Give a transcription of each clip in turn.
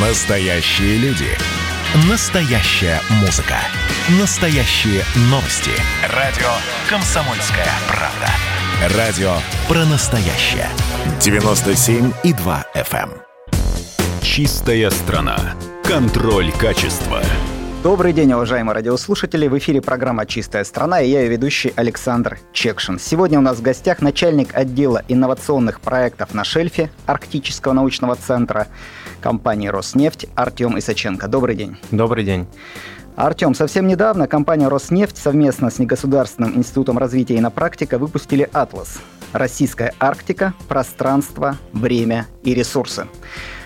Настоящие люди. Настоящая музыка. Настоящие новости. Радио «Комсомольская правда». Радио про настоящее. 97,2 FM. Эм. Чистая страна. Контроль качества. Добрый день, уважаемые радиослушатели. В эфире программа «Чистая страна» и я ее ведущий Александр Чекшин. Сегодня у нас в гостях начальник отдела инновационных проектов на шельфе Арктического научного центра компании «Роснефть» Артем Исаченко. Добрый день. Добрый день. Артем, совсем недавно компания «Роснефть» совместно с Негосударственным институтом развития и на практика выпустили «Атлас» «Российская Арктика. Пространство, время и ресурсы».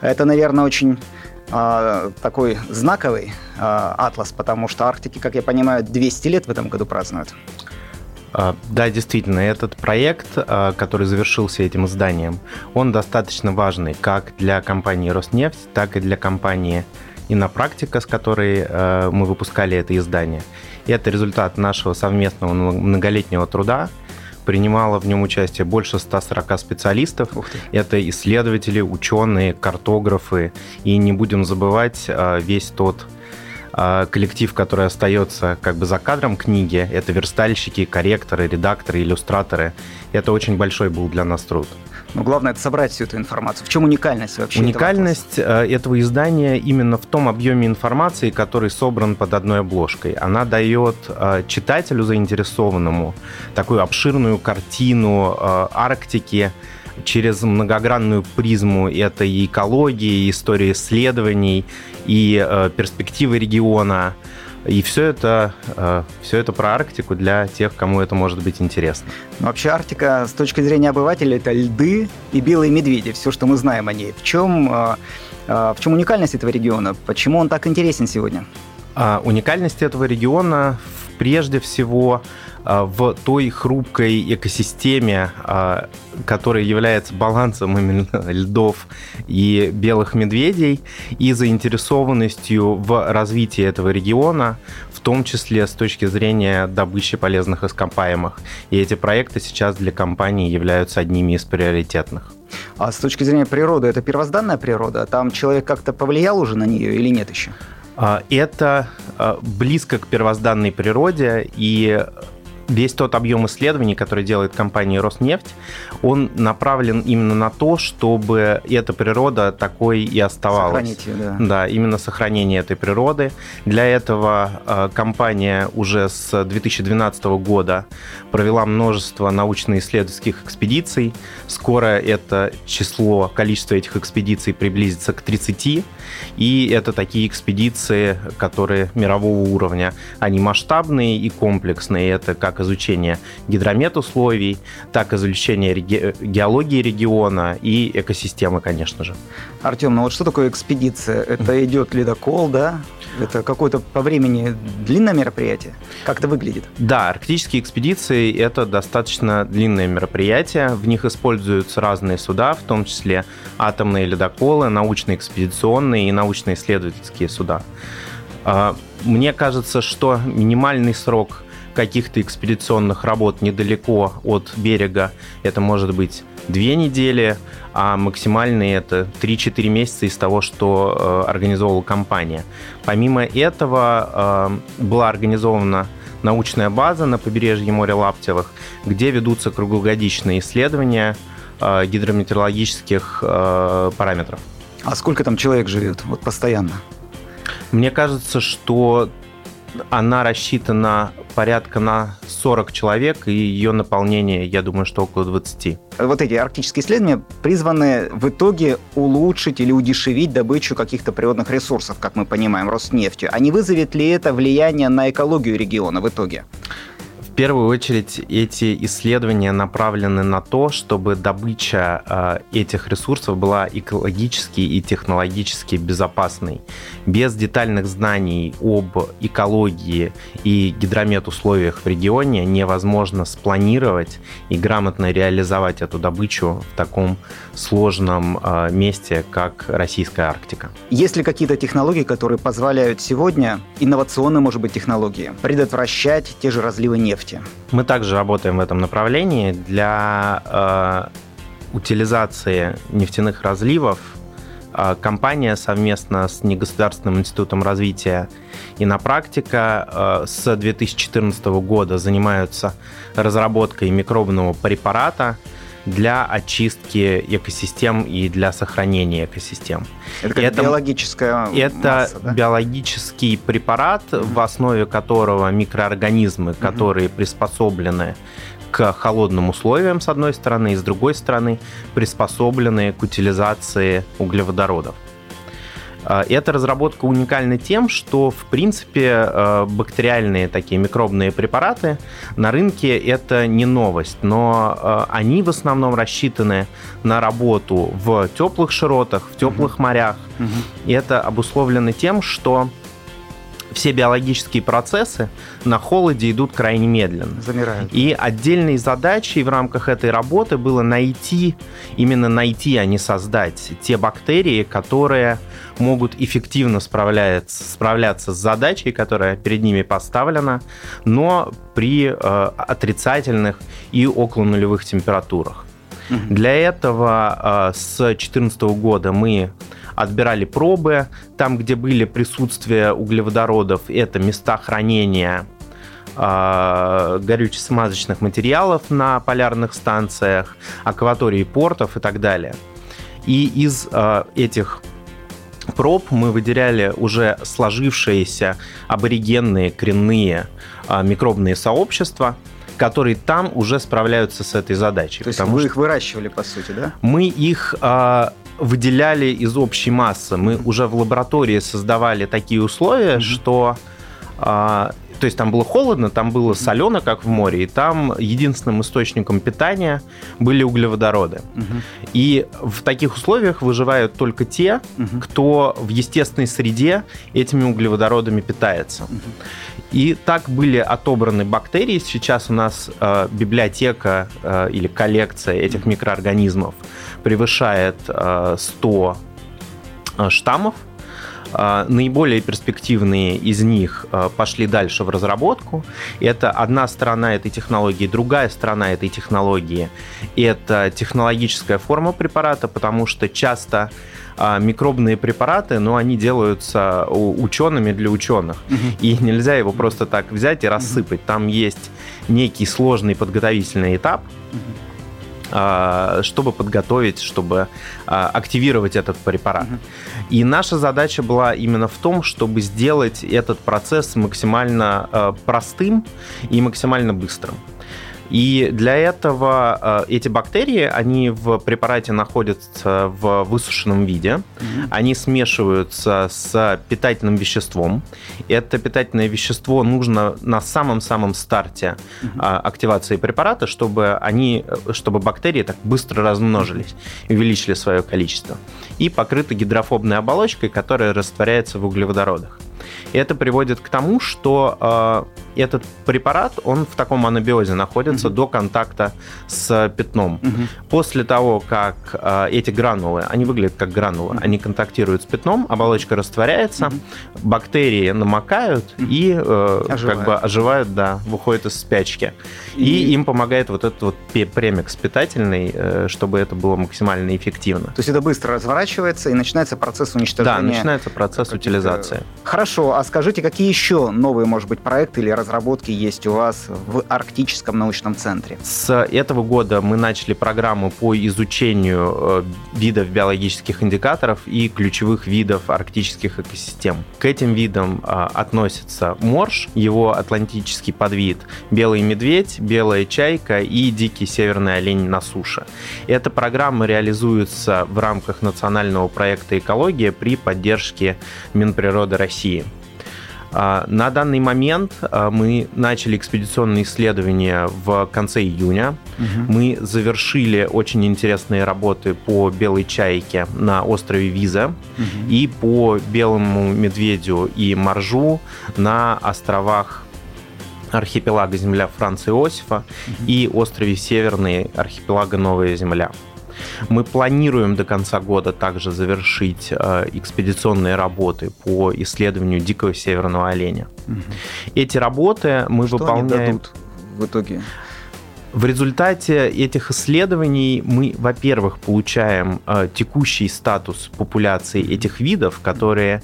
Это, наверное, очень э, такой знаковый э, атлас, потому что Арктики, как я понимаю, 200 лет в этом году празднуют. А, да, действительно, этот проект, а, который завершился этим изданием, он достаточно важный как для компании «Роснефть», так и для компании «Инопрактика», с которой мы выпускали это издание. И это результат нашего совместного многолетнего труда, принимало в нем участие больше 140 специалистов. Это исследователи, ученые, картографы. И не будем забывать а, весь тот коллектив, который остается как бы за кадром книги. Это верстальщики, корректоры, редакторы, иллюстраторы. Это очень большой был для нас труд. Но главное это собрать всю эту информацию. В чем уникальность вообще? Уникальность этого, этого издания именно в том объеме информации, который собран под одной обложкой. Она дает э, читателю заинтересованному такую обширную картину э, Арктики через многогранную призму это и экологии, и истории исследований, и э, перспективы региона. И все это, э, все это про Арктику для тех, кому это может быть интересно. Но вообще Арктика с точки зрения обывателя это льды и белые медведи, все, что мы знаем о ней. В чем, э, э, в чем уникальность этого региона? Почему он так интересен сегодня? А уникальность этого региона прежде всего а, в той хрупкой экосистеме, а, которая является балансом именно льдов и белых медведей, и заинтересованностью в развитии этого региона, в том числе с точки зрения добычи полезных ископаемых. И эти проекты сейчас для компании являются одними из приоритетных. А с точки зрения природы, это первозданная природа? Там человек как-то повлиял уже на нее или нет еще? А, это близко к первозданной природе, и весь тот объем исследований, который делает компания Роснефть, он направлен именно на то, чтобы эта природа такой и оставалась. Сохранить ее, да. Да, именно сохранение этой природы. Для этого э, компания уже с 2012 года провела множество научно-исследовательских экспедиций. Скоро это число, количество этих экспедиций приблизится к 30. И это такие экспедиции, которые мирового уровня. Они масштабные и комплексные. Это как изучение гидромет условий, так изучение реги- геологии региона и экосистемы, конечно же. Артем, ну вот что такое экспедиция? Это идет ледокол, да? Это какое-то по времени длинное мероприятие? Как это выглядит? Да, арктические экспедиции – это достаточно длинное мероприятие. В них используются разные суда, в том числе атомные ледоколы, научно-экспедиционные и научно-исследовательские суда. А, мне кажется, что минимальный срок каких-то экспедиционных работ недалеко от берега это может быть две недели, а максимальные это 3-4 месяца из того, что э, организовала компания. Помимо этого э, была организована научная база на побережье моря Лаптевых, где ведутся круглогодичные исследования э, гидрометеорологических э, параметров. А сколько там человек живет вот постоянно? Мне кажется, что она рассчитана порядка на 40 человек, и ее наполнение, я думаю, что около 20. Вот эти арктические исследования призваны в итоге улучшить или удешевить добычу каких-то природных ресурсов, как мы понимаем, Роснефтью. А не вызовет ли это влияние на экологию региона в итоге? Первую очередь эти исследования направлены на то, чтобы добыча э, этих ресурсов была экологически и технологически безопасной. Без детальных знаний об экологии и гидромет условиях в регионе невозможно спланировать и грамотно реализовать эту добычу в таком сложном э, месте, как Российская Арктика. Есть ли какие-то технологии, которые позволяют сегодня, инновационные, может быть, технологии, предотвращать те же разливы нефти? Нефти. Мы также работаем в этом направлении для э, утилизации нефтяных разливов а, компания совместно с Негосударственным институтом развития и на практика а, с 2014 года занимаются разработкой микробного препарата для очистки экосистем и для сохранения экосистем. Это, это биологическая Это масса, да? биологический препарат, mm-hmm. в основе которого микроорганизмы, mm-hmm. которые приспособлены к холодным условиям, с одной стороны, и с другой стороны, приспособленные к утилизации углеводородов. А, эта разработка уникальна тем, что, в принципе, а, бактериальные такие микробные препараты на рынке это не новость, но а, они в основном рассчитаны на работу в теплых широтах, в теплых угу. морях. Угу. И это обусловлено тем, что все биологические процессы на холоде идут крайне медленно. Замирают. И отдельной задачей в рамках этой работы было найти, именно найти, а не создать те бактерии, которые могут эффективно справляться, справляться с задачей, которая перед ними поставлена, но при э, отрицательных и около нулевых температурах. Угу. Для этого э, с 2014 года мы отбирали пробы. Там, где были присутствия углеводородов, это места хранения э, горюче-смазочных материалов на полярных станциях, акватории портов и так далее. И из э, этих проб мы выделяли уже сложившиеся аборигенные коренные микробные сообщества, которые там уже справляются с этой задачей. То есть вы их выращивали, по сути, да? Мы их выделяли из общей массы. Мы уже в лаборатории создавали такие условия, mm-hmm. что а, то есть там было холодно, там было солено, как в море, и там единственным источником питания были углеводороды. Угу. И в таких условиях выживают только те, угу. кто в естественной среде этими углеводородами питается. Угу. И так были отобраны бактерии. Сейчас у нас э, библиотека э, или коллекция этих микроорганизмов превышает э, 100 э, штаммов. Э, наиболее перспективные из них э, пошли дальше в разработку. Это одна сторона этой технологии, другая сторона этой технологии – это технологическая форма препарата, потому что часто а микробные препараты, но они делаются учеными для ученых. Угу. И нельзя его просто так взять и рассыпать. Угу. Там есть некий сложный подготовительный этап. Угу чтобы подготовить, чтобы а, активировать этот препарат. Угу. И наша задача была именно в том, чтобы сделать этот процесс максимально а, простым и максимально быстрым. И для этого э, эти бактерии, они в препарате находятся в высушенном виде, mm-hmm. они смешиваются с питательным веществом. Это питательное вещество нужно на самом-самом старте mm-hmm. активации препарата, чтобы они, чтобы бактерии так быстро размножились увеличили свое количество. И покрыты гидрофобной оболочкой, которая растворяется в углеводородах. И это приводит к тому, что э, этот препарат, он в таком анабиозе находится угу. до контакта с пятном. Угу. После того, как э, эти гранулы, они выглядят как гранулы, угу. они контактируют с пятном, оболочка растворяется, угу. бактерии намокают угу. и э, как бы оживают, да, выходят из спячки. И... и им помогает вот этот вот премикс питательный, э, чтобы это было максимально эффективно. То есть это быстро разворачивается и начинается процесс уничтожения. Да, начинается процесс утилизации. Хорошо, а скажите, какие еще новые, может быть, проекты или разработки есть у вас в Арктическом научном центре? С этого года мы начали программу по изучению э, видов биологических индикаторов и ключевых видов арктических экосистем. К этим видам э, относятся морж, его атлантический подвид, белый медведь, белая чайка и дикий северный олень на суше. Эта программа реализуется в рамках национального проекта «Экология» при поддержке Минприроды России. А, на данный момент а, мы начали экспедиционные исследования в конце июня. Угу. Мы завершили очень интересные работы по белой чайке на острове Виза угу. и по белому медведю и моржу на островах архипелага Земля Франции Иосифа угу. и острове Северный архипелага Новая Земля. Мы планируем до конца года также завершить э, экспедиционные работы по исследованию дикого северного оленя. Угу. Эти работы мы Что выполняем. Они дадут в итоге? В результате этих исследований мы, во-первых, получаем э, текущий статус популяции этих видов, которые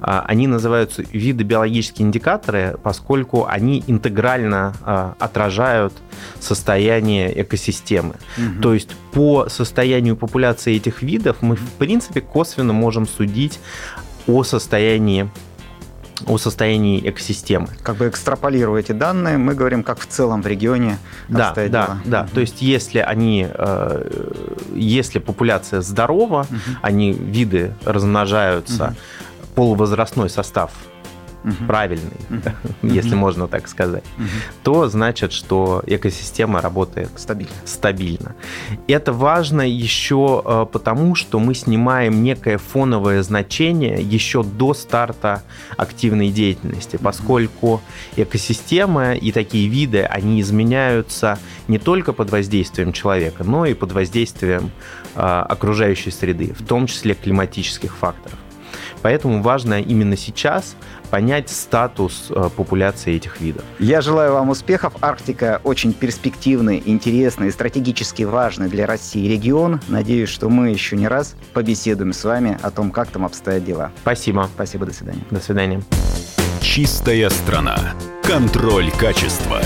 они называются виды биологические индикаторы, поскольку они интегрально а, отражают состояние экосистемы. Угу. То есть по состоянию популяции этих видов мы, в принципе, косвенно можем судить о состоянии о состоянии экосистемы. Как бы экстраполируя эти данные, мы говорим, как в целом в регионе да, да, дела. Да, угу. То есть если они, э, если популяция здорова, угу. они виды размножаются, угу полувозрастной состав угу. правильный, угу. если угу. можно так сказать, угу. то значит, что экосистема работает стабильно. стабильно. Это важно еще э, потому, что мы снимаем некое фоновое значение еще до старта активной деятельности, поскольку экосистемы и такие виды, они изменяются не только под воздействием человека, но и под воздействием э, окружающей среды, в том числе климатических факторов. Поэтому важно именно сейчас понять статус э, популяции этих видов. Я желаю вам успехов. Арктика очень перспективный, интересный, стратегически важный для России регион. Надеюсь, что мы еще не раз побеседуем с вами о том, как там обстоят дела. Спасибо. Спасибо, до свидания. До свидания. Чистая страна. Контроль качества.